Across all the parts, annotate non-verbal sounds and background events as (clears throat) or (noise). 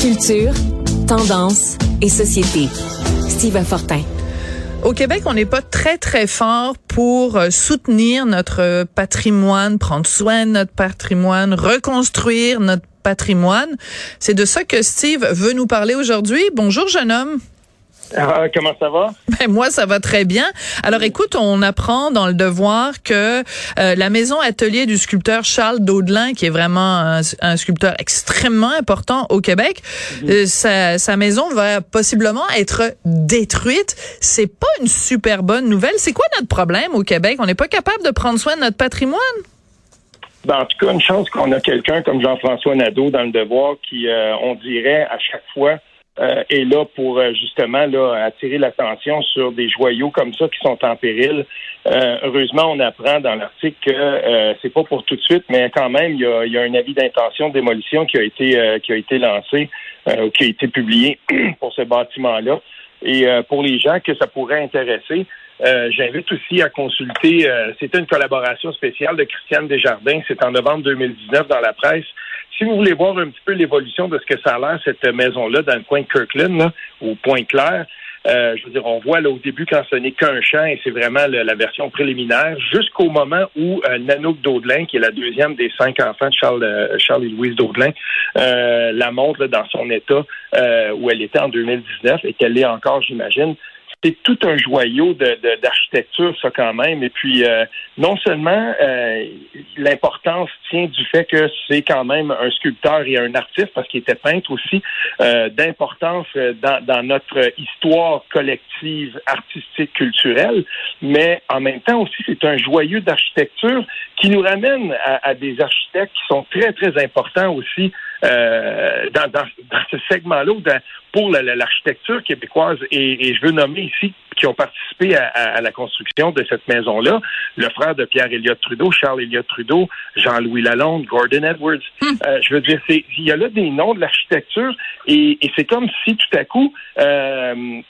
Culture, tendance et société. Steve Fortin. Au Québec, on n'est pas très, très fort pour euh, soutenir notre patrimoine, prendre soin de notre patrimoine, reconstruire notre patrimoine. C'est de ça que Steve veut nous parler aujourd'hui. Bonjour, jeune homme. Ah, comment ça va? (laughs) Ben, moi, ça va très bien. Alors, écoute, on apprend dans le devoir que euh, la maison atelier du sculpteur Charles Daudelin, qui est vraiment un, sculpteur extrêmement important au Québec, mhm. euh, sa, sa, maison va possiblement être détruite. C'est pas une super bonne nouvelle. C'est quoi notre problème au Québec? On n'est pas capable de prendre soin de notre patrimoine? Ben, en tout cas, une chance qu'on a quelqu'un comme Jean-François Nadeau dans le devoir qui, euh, on dirait, à chaque fois, euh, est là pour euh, justement là, attirer l'attention sur des joyaux comme ça qui sont en péril. Euh, heureusement, on apprend dans l'article que c'est pas pour tout de suite, mais quand même, il y a, y a un avis d'intention de démolition qui a été qui a été lancé, qui a été publié (clears throat) pour ce bâtiment-là. Et pour les gens que ça pourrait intéresser, j'invite aussi à consulter. C'était une collaboration spéciale de Christiane Desjardins. C'est en novembre 2019 dans la presse si vous voulez voir un petit peu l'évolution de ce que ça a l'air, cette maison-là, dans le coin de Kirkland, là, au point clair, euh, je veux dire, on voit là au début quand ce n'est qu'un champ et c'est vraiment la version préliminaire, jusqu'au moment où euh, Nanook Daudelin, qui est la deuxième des cinq enfants de Charles, euh, Charles et Louise Daudelin, euh, la montre dans son état où elle était en 2019 et qu'elle est encore, j'imagine c'est tout un joyau d'architecture, ça quand même. Et puis, euh, non seulement euh, l'importance tient du fait que c'est quand même un sculpteur et un artiste, parce qu'il était peintre aussi, euh, d'importance dans, dans, notre histoire collective, artistique, culturelle, mais en même temps aussi, c'est un joyau d'architecture qui nous ramène à, à, des architectes qui sont très, très importants aussi euh, dans, dans, dans, ce segment-là pour l'architecture québécoise. Et, et, je veux nommer ici qui ont participé à, à, la construction de cette maison-là, le frère de Pierre Elliott Trudeau, Charles Elliott Trudeau, Jean-Louis Lalonde, Gordon Edwards. Hmm. Euh, je veux dire, il y a là des noms de l'architecture et, et c'est comme si tout à coup euh,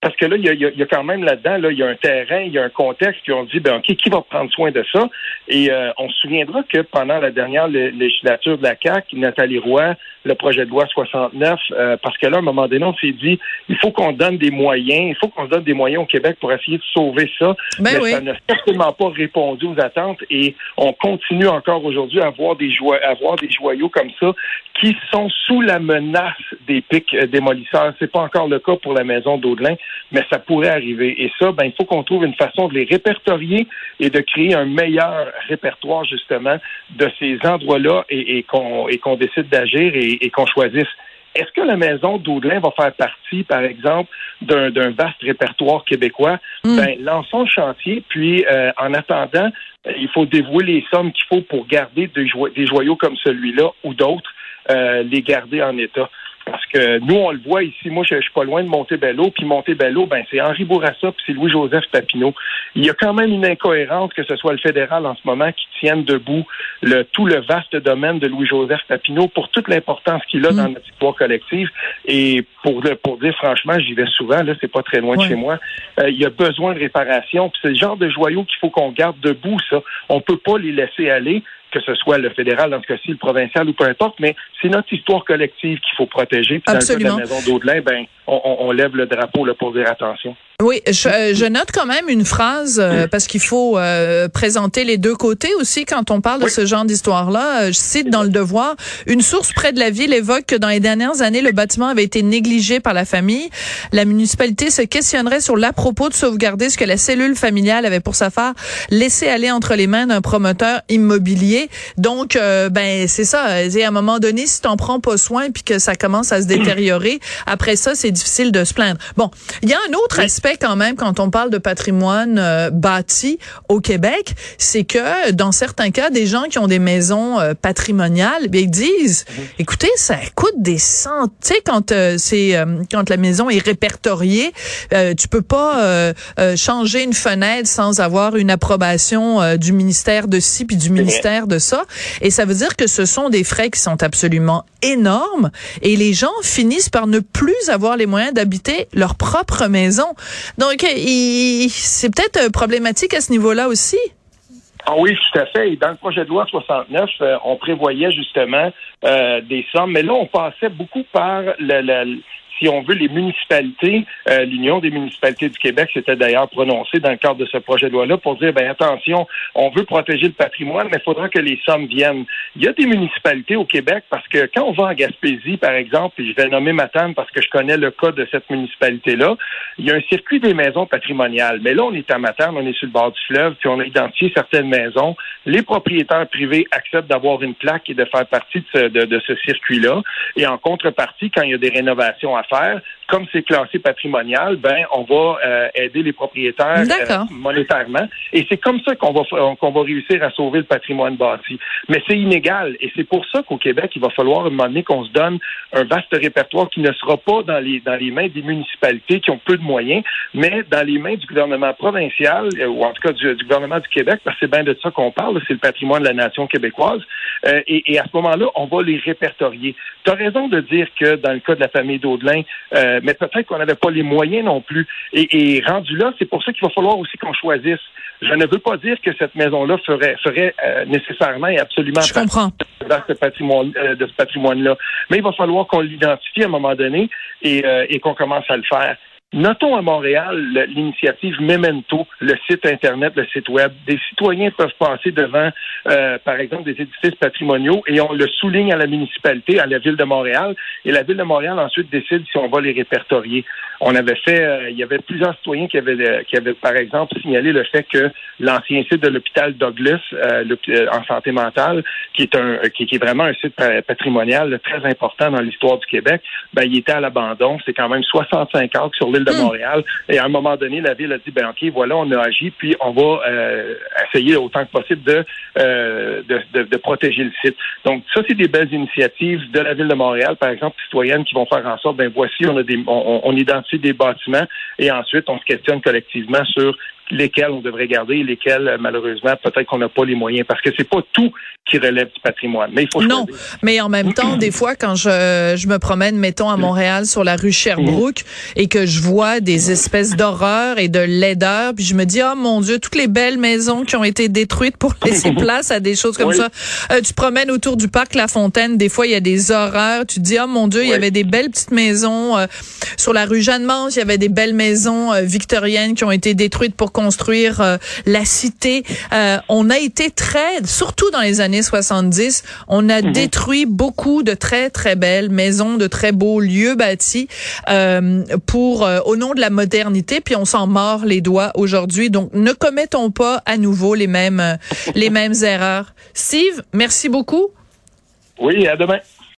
parce que là, il y a, il y a quand même là-dedans, là, il y a un terrain, il y a un contexte, puis on dit, ben, OK, qui va prendre soin de ça? Et euh, on se souviendra que pendant la dernière législature de la CAQ, Nathalie Roy, le projet de loi 69, euh, parce que là, à un moment donné, on s'est dit, il faut qu'on donne des moyens, il faut qu'on se donne des moyens au Québec pour essayer de sauver ça. Ben mais ça n'a certainement pas répondu aux attentes et on continue encore aujourd'hui à avoir des, à avoir des joyaux comme ça qui sont sous la menace des pics euh, démolisseurs. C'est pas encore le cas pour la maison d'Audelin, mais ça pourrait arriver. Et ça, ben, il faut qu'on trouve une façon de les répertorier et de créer un meilleur répertoire, justement, de ces endroits-là et, et qu'on décide d'agir et, et qu'on choisisse est-ce que la maison d'Audelin va faire partie, par exemple, d'un vaste répertoire québécois? Hmm. Ben, lançons le chantier, puis euh, en attendant, il faut dévouer les sommes qu'il faut pour garder des, des joyaux comme celui-là ou d'autres euh, les garder en état. Parce que nous, on le voit ici. Moi, je, suis pas loin de Montebello. Puis Montebello, ben, c'est Henri Bourassa puis c'est Louis-Joseph Papineau. Il y a quand même une incohérence que ce soit le fédéral en ce moment qui tienne debout le, tout le vaste domaine de Louis-Joseph Papineau pour toute l'importance qu'il a dans mm. notre histoire collective. Et pour, pour dire franchement, j'y vais souvent, là, c'est pas très loin de chez moi. Euh, il y a besoin de réparation. Puis c'est le genre de joyaux qu'il faut qu'on garde debout, ça. On peut pas les laisser aller que ce soit le fédéral, dans ce cas-ci, le provincial ou peu importe, mais c'est notre histoire collective qu'il faut protéger. Puis Absolument. dans le cas de la maison d'Audelin, ben, on, on, lève le drapeau là, pour dire attention. Oui, je, euh, je, note quand même une phrase euh, parce qu'il faut euh, présenter les deux côtés aussi quand on parle de ce genre d'histoire-là. Je cite dans le Devoir, une source près de la ville évoque que dans les dernières années, le bâtiment avait été négligé par la famille. La municipalité se questionnerait sur l'à-propos de sauvegarder ce que la cellule familiale avait pour sa part laissé aller entre les mains d'un promoteur immobilier. Donc, ben c'est ça. À un moment donné, si t'en prends pas soin puis que ça commence à se (clears throat) détériorer, après ça, c'est difficile de se plaindre. Bon, il y a un autre aspect quand même quand on parle de patrimoine euh, bâti au Québec, c'est que dans certains cas, des gens qui ont des maisons euh, patrimoniales, bien, ils disent, mhm. écoutez, ça coûte des centaines. Tu sais, quand euh, c'est quand la maison est répertoriée, tu peux pas changer une fenêtre sans avoir une approbation du ministère de ci puis du ministère de ça. Et ça veut dire que ce sont des frais qui sont absolument énormes et les gens finissent par ne plus avoir les moyens d'habiter leur propre maison. Donc, c'est peut-être problématique à ce niveau-là aussi. Ah oui, tout à fait. Dans le projet de loi 69, euh, on prévoyait justement euh, des sommes, mais là, on passait beaucoup par le, si on veut, les municipalités, euh, l'Union des municipalités du Québec s'était d'ailleurs prononcée dans le cadre de ce projet de loi-là pour dire, ben attention, on veut protéger le patrimoine, mais il faudra que les sommes viennent. Il y a des municipalités au Québec parce que quand on va en Gaspésie, par exemple, et je vais nommer Matane parce que je connais le cas de cette municipalité-là, il y a un circuit des maisons patrimoniales. Mais là, on est à Matane, on est sur le bord du fleuve, puis on a identifié certaines maisons. Les propriétaires privés acceptent d'avoir une plaque et de faire partie de ce, de ce circuit-là. Et en contrepartie, quand il y a des rénovations à faire, comme c'est classé patrimonial, ben on va euh, aider les propriétaires euh, monétairement. Et c'est comme ça qu'on va qu'on va réussir à sauver le patrimoine bâti. Mais c'est inégal. Et c'est pour ça qu'au Québec, il va falloir un moment donné qu'on se donne un vaste répertoire qui ne sera pas dans les dans les mains des municipalités qui ont peu de moyens, mais dans les mains du gouvernement provincial, euh, ou en tout cas du, gouvernement du Québec, parce que c'est bien de ça qu'on parle, c'est le patrimoine de la nation québécoise. et, et, à ce moment-là, on va les répertorier. Tu as raison de dire que dans le cas de la famille d'Audelin, euh, mais peut-être qu'on n'avait pas les moyens non plus. Et, rendu là, c'est pour ça qu'il va falloir aussi qu'on choisisse. Je ne veux pas dire que cette maison-là ferait, ferait euh, nécessairement et absolument Je comprends. Dans ce patrimoine, euh, de ce patrimoine-là. Mais il va falloir qu'on l'identifie à un moment donné et, et qu'on commence à le faire. Notons à Montréal l'initiative Memento, le site Internet, le site Web. Des citoyens peuvent passer devant, euh, par exemple, des édifices patrimoniaux et on le souligne à la municipalité, à la Ville de Montréal. Et la Ville de Montréal ensuite décide si on va les répertorier. On avait fait, euh, il y avait plusieurs citoyens qui avaient, euh, qui avaient, par exemple, signalé le fait que l'ancien site de l'hôpital Douglas en santé mentale, qui est un, qui, est vraiment un site patrimonial très important dans l'histoire du Québec, ben, il était à l'abandon. C'est quand même 65 ans sur de hmm. Montréal. Et à un moment donné, la ville a dit, ben OK, voilà, on a agi, puis on va euh, essayer autant que possible euh, de, de, protéger le site. Donc, ça, c'est des belles initiatives de la ville de Montréal, par exemple, citoyennes, qui vont faire en sorte, ben voici, on a des, on identifie des bâtiments, et ensuite, on se questionne collectivement sur lesquels on devrait garder lesquels, malheureusement, peut-être qu'on n'a pas les moyens, parce que c'est pas tout qui relève du patrimoine. Mais il faut Non, mais en même temps, (clears throat) des fois, quand je, je me promène, mettons, à Montréal, sur la rue Sherbrooke, et que je vois des espèces d'horreurs et de laideurs, puis je me dis, oh mon Dieu, toutes les belles maisons qui ont été détruites pour laisser (laughs) place à des choses comme ça. Euh, tu promènes autour du parc La Fontaine, des fois, il y a des horreurs. Tu te dis, oh mon Dieu, il y avait des belles petites maisons. Euh, sur la rue Jeanne-Mance, il y avait des belles maisons euh, victoriennes qui ont été détruites pour construire euh, la cité. Euh, on a été très, surtout dans les années 70, on a mhm. détruit beaucoup de très très belles maisons, de très beaux lieux bâtis euh, pour au nom de la modernité. Puis on s'en mord les doigts aujourd'hui. Donc ne commettons pas à nouveau les mêmes les (laughs) mêmes erreurs. Steve, merci beaucoup. Oui, à demain.